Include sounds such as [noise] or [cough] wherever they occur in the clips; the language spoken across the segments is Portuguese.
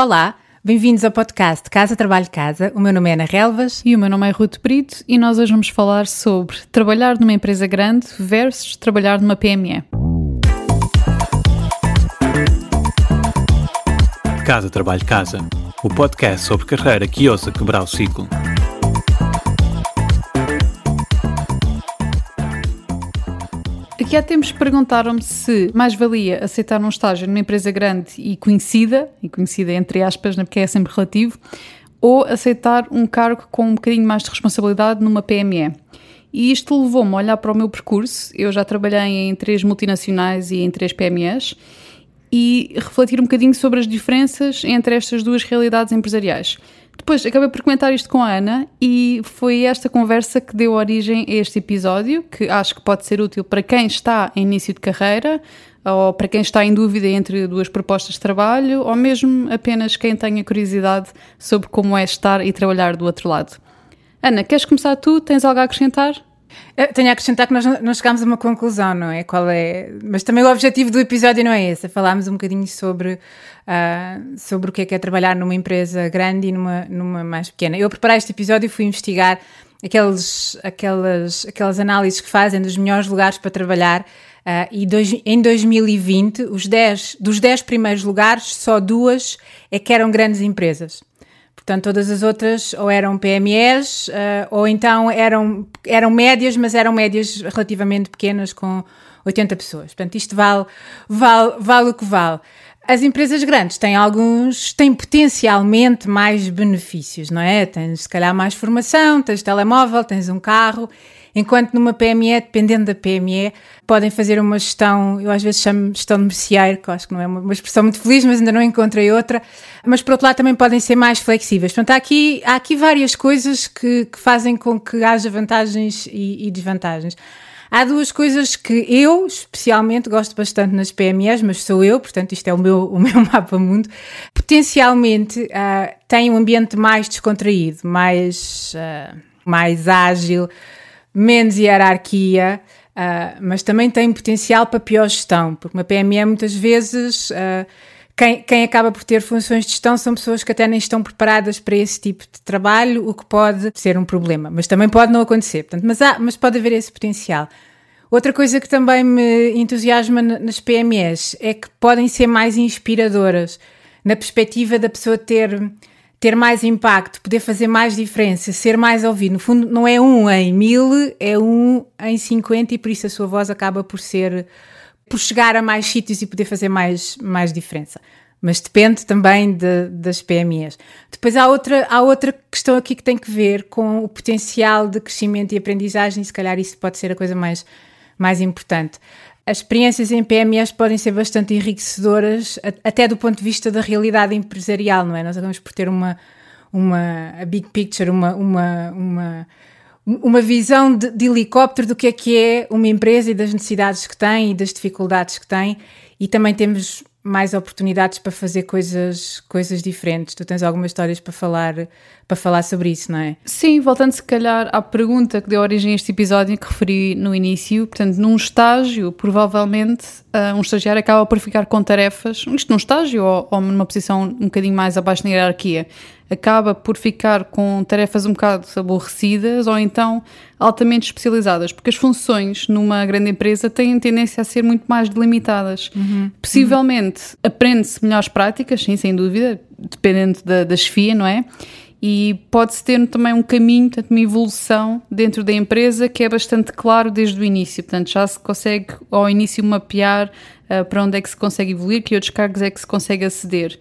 Olá, bem-vindos ao podcast Casa Trabalho Casa. O meu nome é Ana Relvas. E o meu nome é Ruth Brito e nós hoje vamos falar sobre trabalhar numa empresa grande versus trabalhar numa PME. Casa Trabalho Casa, o podcast sobre carreira que ousa quebrar o ciclo. Aqui há tempos perguntaram-me se mais valia aceitar um estágio numa empresa grande e conhecida, e conhecida entre aspas, né, porque é sempre relativo, ou aceitar um cargo com um bocadinho mais de responsabilidade numa PME. E isto levou-me a olhar para o meu percurso. Eu já trabalhei em três multinacionais e em três PMEs e refletir um bocadinho sobre as diferenças entre estas duas realidades empresariais. Depois acabei por comentar isto com a Ana e foi esta conversa que deu origem a este episódio, que acho que pode ser útil para quem está em início de carreira ou para quem está em dúvida entre duas propostas de trabalho ou mesmo apenas quem tenha curiosidade sobre como é estar e trabalhar do outro lado. Ana, queres começar tu? Tens algo a acrescentar? Tenho a acrescentar que nós não chegámos a uma conclusão, não é? Qual é? Mas também o objetivo do episódio não é esse, é falarmos um bocadinho sobre, uh, sobre o que é que é trabalhar numa empresa grande e numa, numa mais pequena. Eu, a preparar este episódio, fui investigar aqueles, aquelas, aquelas análises que fazem dos melhores lugares para trabalhar. Uh, e dois, em 2020, os 10, dos 10 primeiros lugares, só duas é que eram grandes empresas. Portanto, todas as outras ou eram PMEs uh, ou então eram, eram médias, mas eram médias relativamente pequenas com 80 pessoas. Portanto, isto vale, vale, vale o que vale. As empresas grandes têm alguns, têm potencialmente mais benefícios, não é? Tens se calhar mais formação, tens telemóvel, tens um carro Enquanto numa PME, dependendo da PME, podem fazer uma gestão, eu às vezes chamo gestão de merceeiro, que acho que não é uma, expressão muito feliz, mas ainda não encontrei outra. Mas por outro lado também podem ser mais flexíveis. Portanto, há aqui, há aqui várias coisas que, que fazem com que haja vantagens e, e desvantagens. Há duas coisas que eu, especialmente, gosto bastante nas PMEs, mas sou eu, portanto, isto é o meu, o [laughs] meu mapa mundo. Potencialmente uh, tem um ambiente mais descontraído, mais, uh, mais ágil, menos hierarquia, uh, mas também tem potencial para pior gestão, porque uma PME muitas vezes. Uh, quem, quem, acaba por ter funções de gestão são pessoas que até nem estão preparadas para esse tipo de trabalho, o que pode ser um problema, mas também pode não acontecer. Portanto, mas, há, mas pode haver esse potencial. Outra coisa que também me entusiasma nas PMEs é que podem ser mais inspiradoras, na perspectiva da pessoa ter ter mais impacto, poder fazer mais diferença, ser mais ouvido. No fundo, não é um em mil, é um em cinquenta e por isso a sua voz acaba por ser, por chegar a mais sítios e poder fazer mais, mais diferença. Mas depende também de, das PMEs. Depois há outra, há outra questão aqui que tem que ver com o potencial de crescimento e aprendizagem, e se calhar isso pode ser a coisa mais, mais importante. As experiências em PMEs podem ser bastante enriquecedoras, até do ponto de vista da realidade empresarial, não é? Nós acabamos por ter uma, uma big picture, uma, uma, uma, uma visão de, de helicóptero do que é que é uma empresa e das necessidades que tem e das dificuldades que tem, e também temos mais oportunidades para fazer coisas, coisas diferentes. Tu tens algumas histórias para falar, para falar sobre isso, não é? Sim, voltando se calhar à pergunta que deu origem a este episódio que referi no início, portanto, num estágio, provavelmente uh, um estagiário acaba por ficar com tarefas, isto num estágio ou, ou numa posição um bocadinho mais abaixo na hierarquia, acaba por ficar com tarefas um bocado aborrecidas ou então altamente especializadas, porque as funções numa grande empresa têm tendência a ser muito mais delimitadas. Uhum. Possivelmente uhum. aprende-se melhores práticas, sim, sem dúvida, dependendo da, da chefia, não é? E pode-se ter também um caminho, portanto, uma evolução dentro da empresa que é bastante claro desde o início. Portanto, já se consegue ao início mapear uh, para onde é que se consegue evoluir, que outros cargos é que se consegue aceder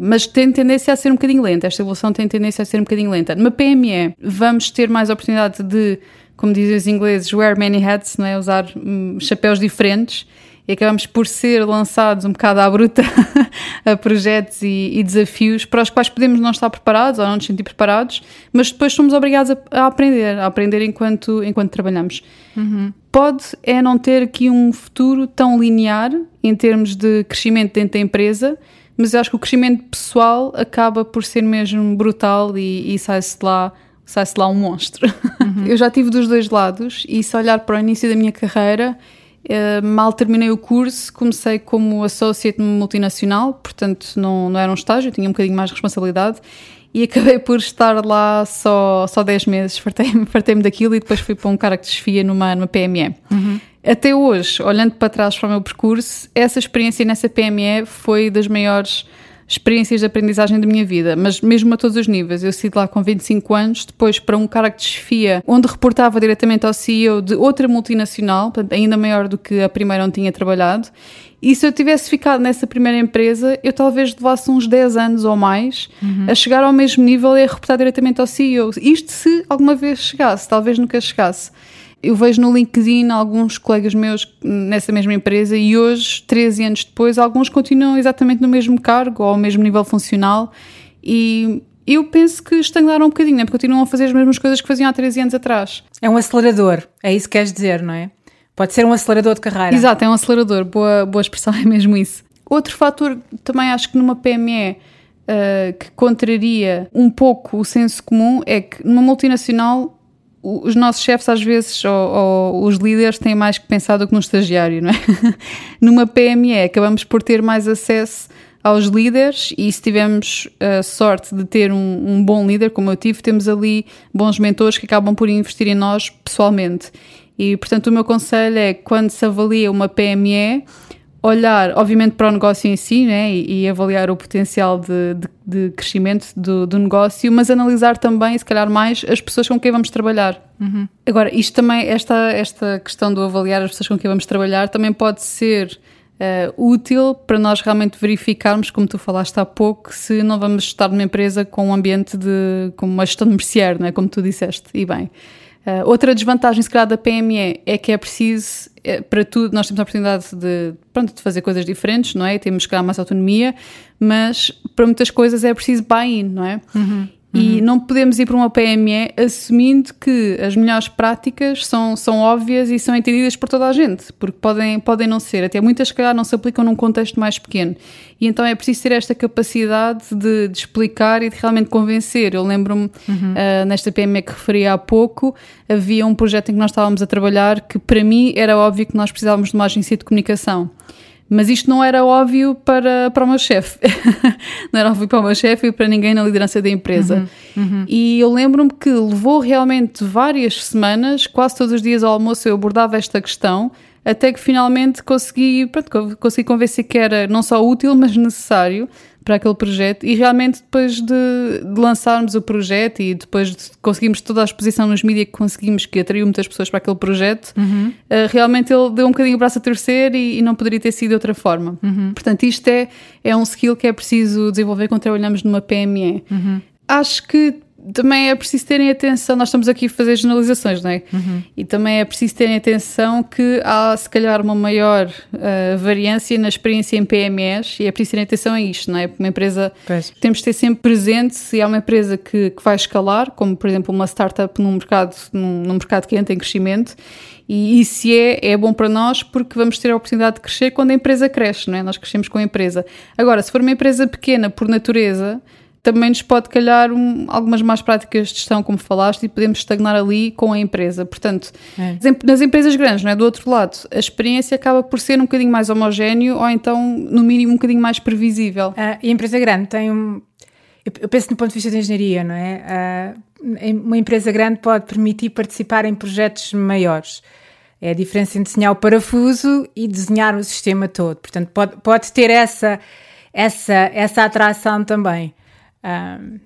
mas tem tendência a ser um bocadinho lenta. Esta evolução tem tendência a ser um bocadinho lenta. Numa PME, vamos ter mais oportunidade de, como dizem os ingleses, wear many hats, não é? usar hum, chapéus diferentes e acabamos por ser lançados um bocado à bruta [laughs] a projetos e, e, desafios para os quais podemos não estar preparados ou não nos sentir preparados, mas depois somos obrigados a, a aprender, a aprender enquanto, enquanto trabalhamos. Uhum. Pode é não ter aqui um futuro tão linear em termos de crescimento dentro da empresa, mas eu acho que o crescimento pessoal acaba por ser mesmo brutal e, e sai-se de lá sai-se lá um monstro. [laughs] Uhum. Eu já tive dos dois lados e se olhar para o início da minha carreira, Uh, mal terminei o curso, comecei como associate multinacional, portanto não, não era um estágio, tinha um bocadinho mais de responsabilidade e acabei por estar lá só, só 10 meses, fartei-me fartei daquilo e depois fui para um cara que desfia numa, numa PME. Uhum. Até hoje, olhando para trás para o meu percurso, essa experiência nessa PME foi das maiores experiências de aprendizagem da minha vida, mas mesmo a todos os níveis. Eu saí de lá com 25 anos, depois para um cara que desfia, onde reportava diretamente ao CEO de outra multinacional, portanto, ainda maior do que a primeira onde tinha trabalhado. E se eu tivesse ficado nessa primeira empresa, eu talvez levasse uns 10 anos ou mais uhum. a chegar ao mesmo nível e a reportar diretamente ao CEO. Isto se alguma vez chegasse, talvez nunca chegasse eu vejo no LinkedIn alguns colegas meus nessa mesma empresa e hoje, 13 anos depois, alguns continuam exatamente no mesmo cargo ou ao mesmo nível funcional e eu penso que estagnaram um bocadinho, né? porque continuam a fazer as mesmas coisas que faziam há 13 anos atrás. É um acelerador, é isso que queres dizer, não é? Pode ser um acelerador de carreira. Exato, é um acelerador, boa, boa expressão, [laughs] é mesmo isso. Outro fator também acho que numa PME uh, que contraria um pouco o senso comum é que numa multinacional os nossos chefes às vezes, ou, ou, os líderes, têm mais que pensar do que no estagiário, não é? [laughs] Numa PME acabamos por ter mais acesso aos líderes e se tivermos a sorte de ter um, um, bom líder, como eu tive, temos ali bons mentores que acabam por investir em nós pessoalmente. E, portanto, o meu conselho é, quando se avalia uma PME, olhar, obviamente, para o negócio em si né, e, e avaliar o potencial de, de, de crescimento do, do, negócio, mas analisar também, se calhar, mais as pessoas com quem vamos trabalhar. Uhum. Agora, isto também, esta, esta questão do avaliar as pessoas com quem vamos trabalhar, também pode ser uh, útil para nós realmente verificarmos, como tu falaste há pouco, se não vamos estar numa empresa com um ambiente de, com uma gestão de merceário, não é? como tu disseste, e bem. Uh, outra desvantagem, se calhar, da PME é que é preciso, é, para tudo, nós temos a oportunidade de, pronto, de fazer coisas diferentes, não é? Temos, se calhar, mais autonomia, mas para muitas coisas é preciso buy-in, não é? Uhum. E uhum. não podemos ir para uma PME assumindo que as melhores práticas são, são óbvias e são entendidas por toda a gente, porque podem, podem não ser. Até muitas, se calhar, não se aplicam num contexto mais pequeno. E então é preciso ter esta capacidade de, de explicar e de realmente convencer. Eu lembro-me, uhum. uh, nesta PME que referi há pouco, havia um projeto em que nós estávamos a trabalhar que, para mim, era óbvio que nós precisávamos de uma agência de comunicação. Mas isto não era óbvio para, para o meu chefe. [laughs] não era óbvio para o meu chefe e para ninguém na liderança da empresa. Uhum, uhum. E eu lembro-me que levou realmente várias semanas, quase todos os dias ao almoço eu abordava esta questão, até que finalmente consegui, pronto, consegui convencer que era não só útil, mas necessário para aquele projeto e realmente depois de, de, lançarmos o projeto e depois de conseguirmos toda a exposição nos mídias que conseguimos, que atraiu muitas pessoas para aquele projeto, uhum. uh, realmente ele deu um bocadinho o braço a torcer e, e não poderia ter sido de outra forma. Uhum. Portanto, isto é, é um skill que é preciso desenvolver quando trabalhamos numa PME. Uhum. Acho que também é preciso terem atenção, nós estamos aqui a fazer generalizações, não é? Uhum. E também é preciso terem atenção que há se calhar uma maior uh, variância na experiência em PMEs e é preciso terem atenção a isto, não é? Uma empresa pois. temos de ter sempre presente se há uma empresa que, que vai escalar, como por exemplo uma startup num mercado, num, num mercado que entra em crescimento, e, e se é, é bom para nós porque vamos ter a oportunidade de crescer quando a empresa cresce, não é? Nós crescemos com a empresa. Agora, se for uma empresa pequena por natureza, também nos pode calhar um, algumas más práticas de gestão, como falaste, e podemos estagnar ali com a empresa. Portanto, é. nas empresas grandes, não é? do outro lado, a experiência acaba por ser um bocadinho mais homogéneo ou então, no mínimo, um bocadinho mais previsível. Ah, e a empresa grande tem um. Eu penso no ponto de vista da engenharia, não é? Ah, uma empresa grande pode permitir participar em projetos maiores. É a diferença entre desenhar o parafuso e desenhar o sistema todo. Portanto, pode, pode ter essa, essa, essa atração também. Um,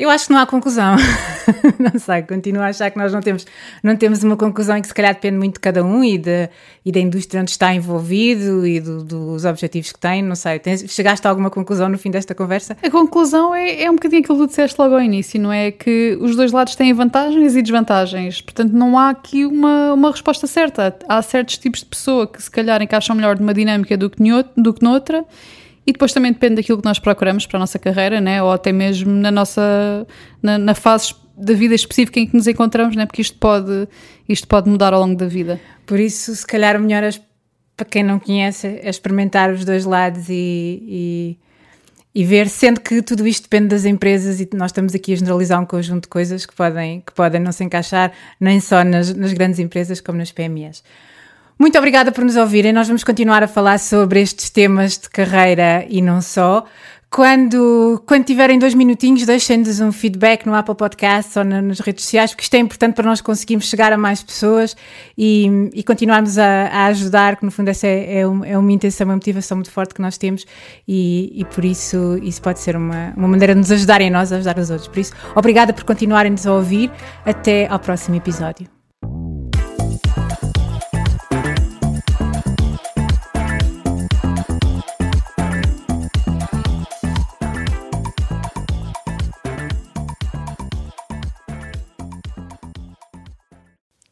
eu acho que não há conclusão. [laughs] não sei, continuo a achar que nós não temos, não temos uma conclusão em que se calhar depende muito de cada um e, de, e da indústria onde está envolvido e do, dos objetivos que tem. Não sei, tens, chegaste a alguma conclusão no fim desta conversa? A conclusão é, é um bocadinho aquilo que disseste logo ao início, não é? Que os dois lados têm vantagens e desvantagens. Portanto, não há aqui uma, uma resposta certa. Há certos tipos de pessoa que se calhar encaixam melhor numa dinâmica do que, do que noutra e depois também depende daquilo que nós procuramos para a nossa carreira, né? ou até mesmo na nossa na, na fase da vida específica em que nos encontramos, né? porque isto pode, isto pode mudar ao longo da vida. Por isso, se calhar, o melhor é, para quem não conhece é experimentar os dois lados e, e, e, ver, sendo que tudo isto depende das empresas e nós estamos aqui a generalizar um conjunto de coisas que podem, que podem não se encaixar nem só nas, nas grandes empresas como nas PMEs. Muito obrigada por nos ouvirem. Nós vamos continuar a falar sobre estes temas de carreira e não só. Quando, quando tiverem dois minutinhos, deixem-nos um feedback no Apple Podcast ou na, nas redes sociais, porque isto é importante para nós conseguirmos chegar a mais pessoas e, e continuarmos a, a, ajudar, que no fundo essa é, é, é, uma intenção, uma motivação muito forte que nós temos e, e por isso isso pode ser uma, uma maneira de nos ajudarem a nós a ajudar os outros. Por isso, obrigada por continuarem-nos a ouvir. Até ao próximo episódio.